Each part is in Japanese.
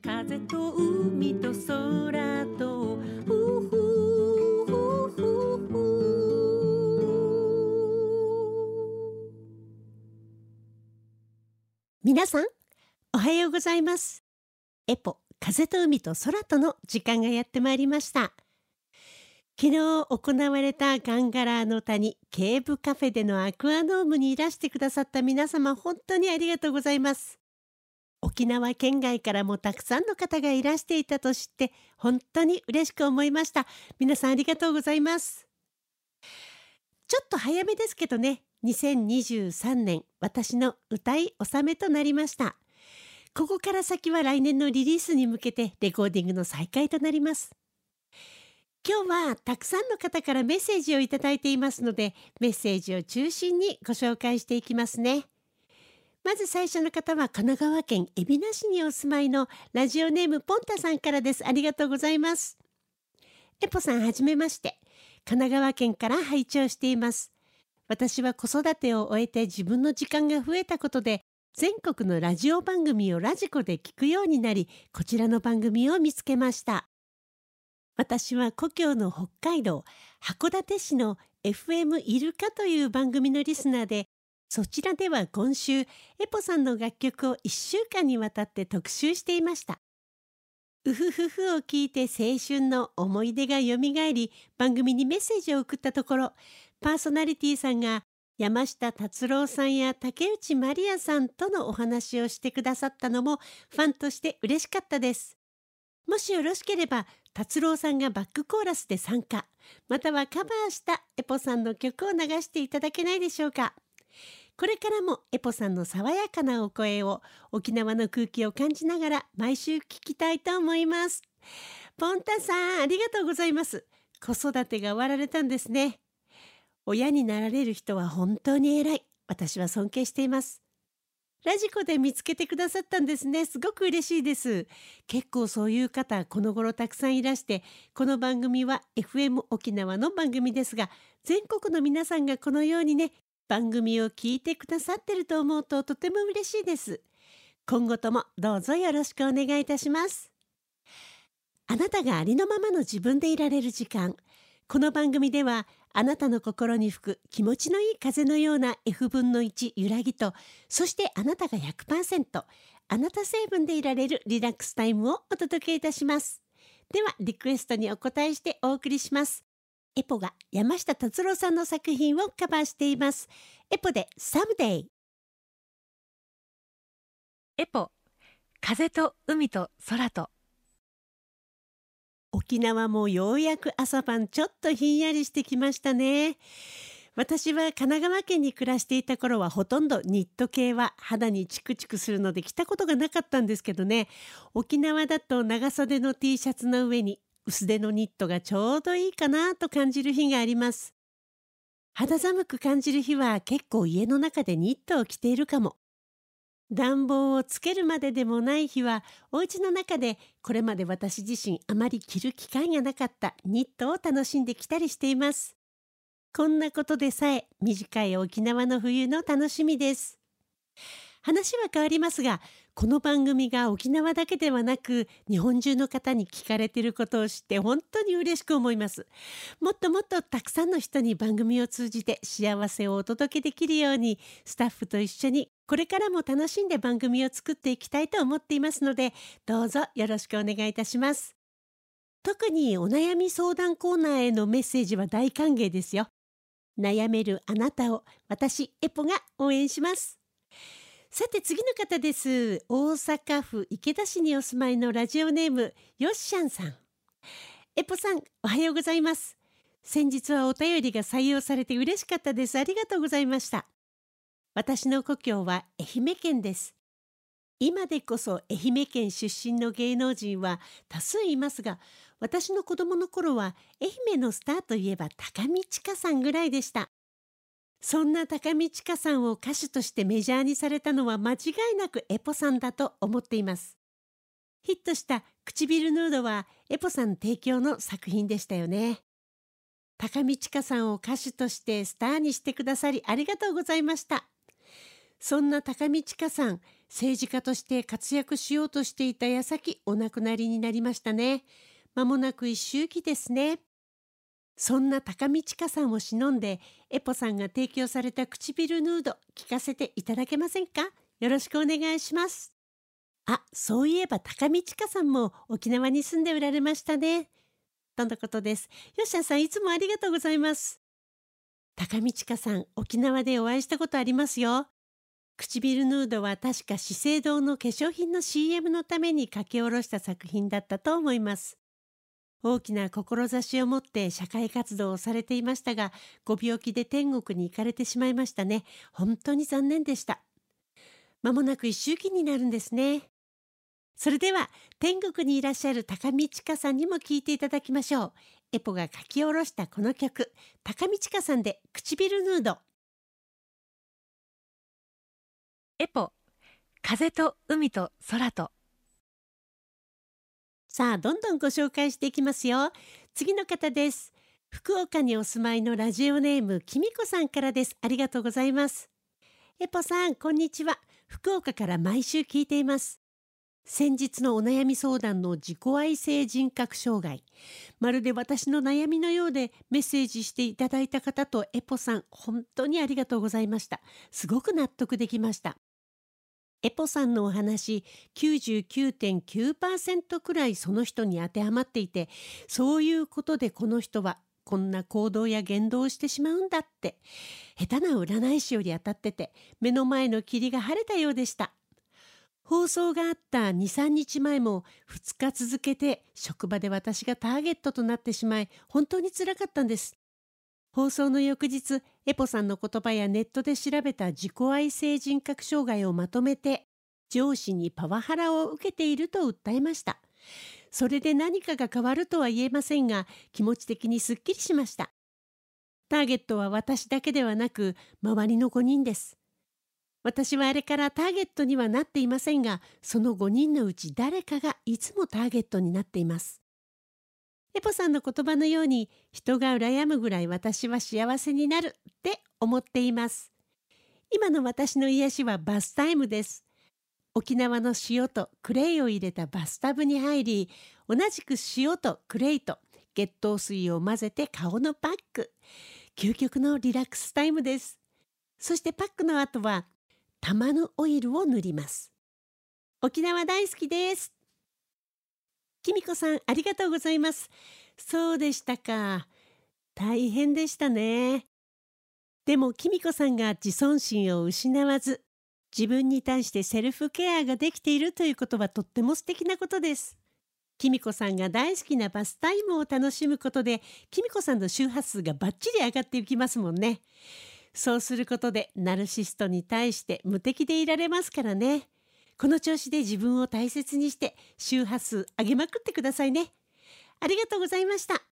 風と海と空と皆さんおはようございます。エポ風と海と空との時間がやってまいりました。昨日行われたガンガラーの谷ケーブカフェでのアクアノームにいらしてくださった皆様本当にありがとうございます。沖縄県外からもたくさんの方がいらしていたと知って本当に嬉しく思いました。皆さんありがとうございます。ちょっと早めですけどね。2023年私の歌い納めとなりました。ここから先は来年のリリースに向けてレコーディングの再開となります。今日はたくさんの方からメッセージをいただいていますのでメッセージを中心にご紹介していきますね。まず最初の方は神奈川県海老名市にお住まいのラジオネームポンタさんからです。ありがとうございます。エポさんはじめまして。神奈川県から拝聴しています。私は子育てを終えて自分の時間が増えたことで全国のラジオ番組をラジコで聞くようになりこちらの番組を見つけました。私は故郷の北海道函館市の FM イルカという番組のリスナーでそちらでは今週エポさんの楽曲を1週間にわたって特集していました。うふふふを聞いて青春の思い出がよみがえり番組にメッセージを送ったところパーソナリティさんが山下達郎さんや竹内まりやさんとのお話をしてくださったのもファンとして嬉しかったです。もしよろしければ達郎さんがバックコーラスで参加またはカバーしたエポさんの曲を流していただけないでしょうか。これからもエポさんの爽やかなお声を沖縄の空気を感じながら毎週聞きたいと思います。ポンタさんありがとうございます。子育てが終わられたんですね。親になられる人は本当に偉い。私は尊敬しています。ラジコで見つけてくださったんですね。すごく嬉しいです。結構そういう方この頃たくさんいらしてこの番組は FM 沖縄の番組ですが全国の皆さんがこのようにね番組を聞いてくださってると思うととても嬉しいです。今後ともどうぞよろしくお願いいたします。あなたがありのままの自分でいられる時間。この番組ではあなたの心に吹く気持ちのいい風のような F 分の1揺らぎとそしてあなたが100%あなた成分でいられるリラックスタイムをお届けいたします。ではリクエストにお答えしてお送りします。エポが山下達郎さんの作品をカバーしています。エポでサムデイ。エポ風と海と空と。沖縄もようやく朝晩ちょっとひんやりしてきましたね。私は神奈川県に暮らしていた頃はほとんどニット系は肌にチクチクするので着たことがなかったんですけどね。沖縄だと長袖の T シャツの上に薄手のニットがちょうどいいかなと感じる日があります。肌寒く感じる日は結構家の中でニットを着ているかも。暖房をつけるまででもない日はお家の中でこれまで私自身あまり着る機会がなかったニットを楽しんできたりしています。こんなことでさえ短い沖縄の冬の楽しみです。話は変わりますがこの番組が沖縄だけではなく日本中の方に聞かれていることを知って本当に嬉しく思います。もっともっとたくさんの人に番組を通じて幸せをお届けできるようにスタッフと一緒にこれからも楽しんで番組を作っていきたいと思っていますのでどうぞよろしくお願いいたします。特にお悩み相談コーナーへのメッセージは大歓迎ですよ。悩めるあなたを私エポが応援します。さて次の方です。大阪府池田市にお住まいのラジオネームよっしゃんさん。エポさんおはようございます。先日はお便りが採用されて嬉しかったです。ありがとうございました。私の故郷は愛媛県です。今でこそ愛媛県出身の芸能人は多数いますが私の子供の頃は愛媛のスターといえば高見千佳さんぐらいでした。そんな高見千佳さんを歌手としてメジャーにされたのは間違いなくエポさんだと思っていますヒットした唇ヌードはエポさん提供の作品でしたよね高見千佳さんを歌手としてスターにしてくださりありがとうございましたそんな高見千佳さん政治家として活躍しようとしていた矢先お亡くなりになりましたね。まもなく一周期ですね。そんな高見千佳さんを忍んで、エポさんが提供された唇ヌード聞かせていただけませんか？よろしくお願いします。あ、そういえば高見千佳さんも沖縄に住んでおられましたね。とのことです。吉田さん、いつもありがとうございます。高見千佳さん、沖縄でお会いしたことありますよ。唇ヌードは確か資生堂の化粧品の CM のために書き下ろした作品だったと思います。大きな志を持って社会活動をされていましたが、ご病気で天国に行かれてしまいましたね。本当に残念でした。まもなく一周期になるんですね。それでは、天国にいらっしゃる高見千佳さんにも聞いていただきましょう。エポが書き下ろしたこの曲、高見千佳さんで唇ヌード。エポ、風と海と空と。さあ、どんどんご紹介していきますよ。次の方です。福岡にお住まいのラジオネーム、きみこさんからです。ありがとうございます。エポさん、こんにちは。福岡から毎週聞いています。先日のお悩み相談の自己愛性人格障害。まるで私の悩みのようでメッセージしていただいた方とエポさん、本当にありがとうございました。すごく納得できました。エポさんのお話99.9%くらいその人に当てはまっていてそういうことでこの人はこんな行動や言動をしてしまうんだって。下手な占い師より当たってて目の前の霧が晴れたようでした。放送があった23日前も2日続けて職場で私がターゲットとなってしまい本当につらかったんです。放送の翌日、エポさんの言葉やネットで調べた自己愛性人格障害をまとめて、上司にパワハラを受けていると訴えました。それで何かが変わるとは言えませんが、気持ち的にすっきりしました。ターゲットは私だけではなく、周りの5人です。私はあれからターゲットにはなっていませんが、その5人のうち誰かがいつもターゲットになっています。エポさんの言葉のように人が羨むぐらい私は幸せになるって思っています。今の私の癒しはバスタイムです。沖縄の塩とクレイを入れたバスタブに入り、同じく塩とクレイと月桃水を混ぜて顔のパック。究極のリラックスタイムです。そしてパックの後はタマヌオイルを塗ります。沖縄大好きです。きみこさん、ありがとうございます。そうでしたか。大変でしたね。でも、きみこさんが自尊心を失わず、自分に対してセルフケアができているということはとっても素敵なことです。きみこさんが大好きなバスタイムを楽しむことで、きみこさんの周波数がバッチリ上がっていきますもんね。そうすることで、ナルシストに対して無敵でいられますからね。この調子で自分を大切にして周波数上げまくってくださいね。ありがとうございました。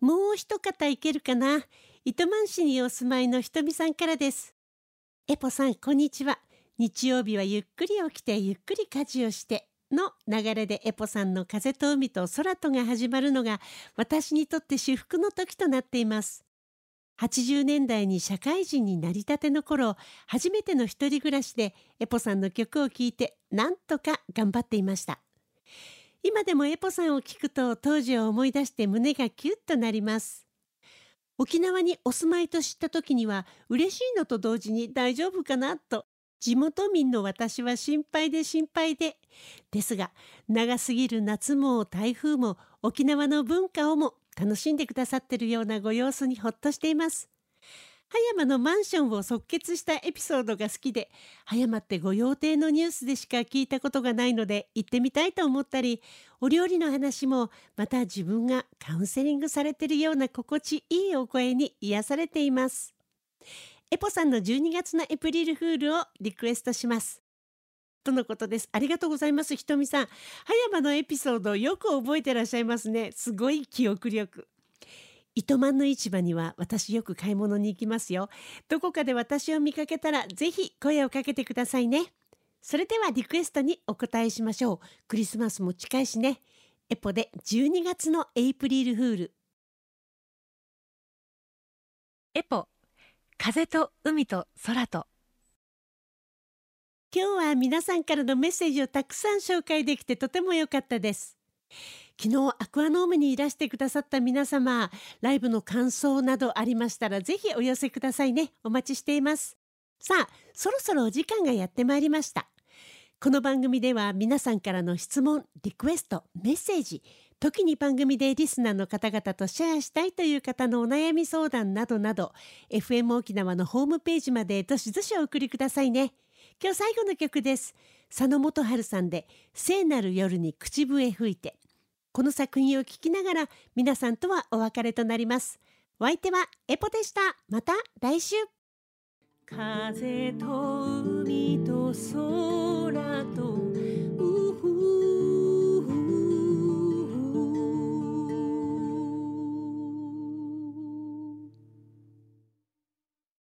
もう一方いけるかな糸満市にお住まいのひとみさんからです。エポさん、こんにちは。日曜日はゆっくり起きてゆっくり家事をしての流れでエポさんの風と海と空とが始まるのが私にとって至福の時となっています。80年代に社会人になりたての頃初めての一人暮らしでエポさんの曲を聴いてなんとか頑張っていました。今でもエポさんを聴くと当時を思い出して胸がキュッとなります。沖縄にお住まいと知った時には嬉しいのと同時に大丈夫かなと地元民の私は心配で心配で。ですが長すぎる夏も台風も沖縄の文化をも楽しんでくださってるようなご様子にほっとしています。葉山のマンションを即決したエピソードが好きで葉山って御用邸のニュースでしか聞いたことがないので行ってみたいと思ったりお料理の話もまた自分がカウンセリングされてるような心地いいお声に癒されています。エポさんの12月のエプリルフールをリクエストします。とのことです。ありがとうございます。ひとみさん。葉山のエピソードよく覚えてらっしゃいますね。すごい記憶力。糸満の市場には私よく買い物に行きますよ。どこかで私を見かけたらぜひ声をかけてくださいね。それではリクエストにお答えしましょう。クリスマスも近いしね。エポで12月のエイプリルフール。エポ、風と海と空と。今日は皆さんからのメッセージをたくさん紹介できてとても良かったです。昨日アクアノームにいらしてくださった皆様ライブの感想などありましたらぜひお寄せくださいね。お待ちしています。さあそろそろお時間がやってまいりました。この番組では皆さんからの質問リクエストメッセージ時に番組でリスナーの方々とシェアしたいという方のお悩み相談などなど FM 沖縄のホームページまでどしどしお送りくださいね。今日最後の曲です。佐野元春さんで聖なる夜に口笛吹いて。この作品を聴きながら皆さんとはお別れとなります。お相手はエポでした。また来週。風と海と空とうふ